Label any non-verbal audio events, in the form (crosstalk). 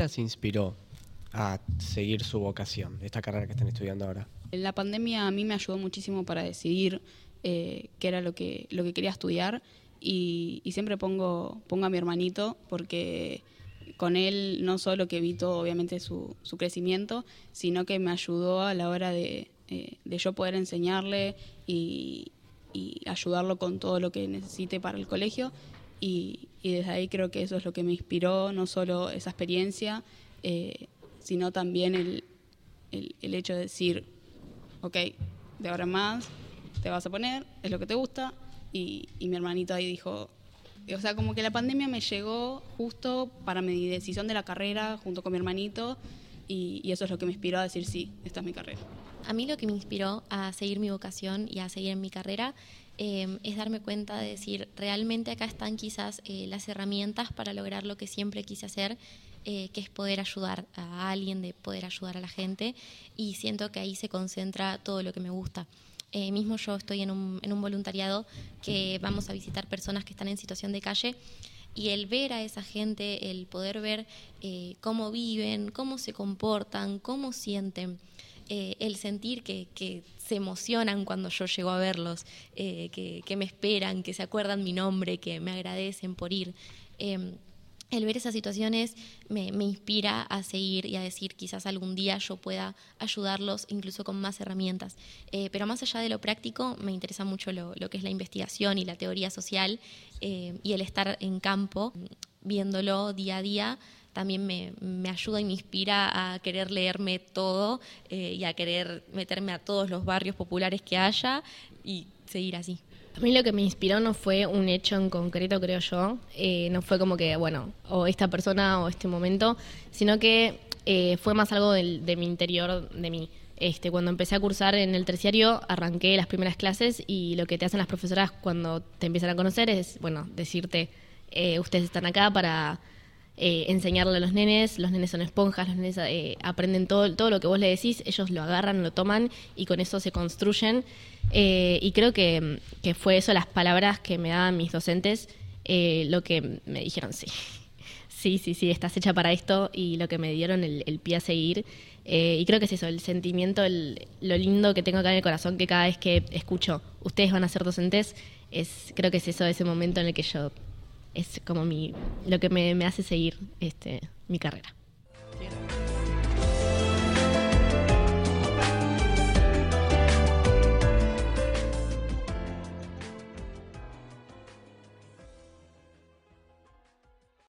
¿Qué las inspiró a seguir su vocación, esta carrera que están estudiando ahora? La pandemia a mí me ayudó muchísimo para decidir eh, qué era lo que, lo que quería estudiar y, siempre pongo, pongo a mi hermanito porque con él no solo que evito obviamente su, su crecimiento, sino que me ayudó a la hora de, eh, de yo poder enseñarle y, y, ayudarlo con todo lo que necesite para el colegio. Y, desde ahí creo que eso es lo que me inspiró, no solo esa experiencia, eh, sino también el, el, el hecho de decir, ok, de ahora en más te vas a poner, es lo que te gusta, y, mi hermanito ahí dijo, o sea, como que la pandemia me llegó justo para mi decisión de la carrera junto con mi hermanito y, eso es lo que me inspiró a decir, sí, esta es mi carrera. A mí lo que me inspiró a seguir mi vocación y a seguir en mi carrera em, es darme cuenta de decir, realmente acá están quizás eh, las herramientas para lograr lo que siempre quise hacer, eh, que es poder ayudar a alguien, de poder ayudar a la gente, y siento que ahí se concentra todo lo que me gusta. Eh, mismo yo estoy en un, en un voluntariado que vamos a visitar personas que están en situación de calle y el ver a esa gente, el poder ver eh, cómo viven, cómo se comportan, cómo sienten, eh, el sentir que, que, se emocionan cuando yo llego a verlos, que, que, me esperan, que se acuerdan mi nombre, que me agradecen por ir. El ver esas situaciones me, inspira a seguir y a decir quizás algún día yo pueda ayudarlos incluso con más herramientas. Eh, pero más allá de lo práctico, me interesa mucho lo, que es la investigación y la teoría social eh, y el estar en campo, viéndolo día a día, también me, ayuda y me inspira a querer leerme todo eh, y a querer meterme a todos los barrios populares que haya y seguir así. A mí lo que me inspiró no fue un hecho en concreto, creo yo. Eh, no fue como que, bueno, o esta persona o este momento, sino que eh, fue más algo de mi interior, de mí. Este, cuando empecé a cursar en el terciario, arranqué las primeras clases y lo que te hacen las profesoras cuando te empiezan a conocer es, bueno, decirte, eh, ustedes están acá para enseñarle a los nenes, los nenes son esponjas, los nenes aprenden todo, todo lo que vos le decís, ellos lo agarran, lo toman y con eso se construyen. Eh, y creo que, fue eso, las palabras que me daban mis docentes, eh, lo que me dijeron, sí, (laughs) sí, sí, sí, estás hecha para esto y lo que me dieron el, pie a seguir. Eh, y creo que es eso, el sentimiento, lo lindo que tengo acá en el corazón, que cada vez que escucho, ustedes van a ser docentes, es, creo que es eso, ese momento en el que yo, es como mi, lo que me, me hace seguir este, mi carrera.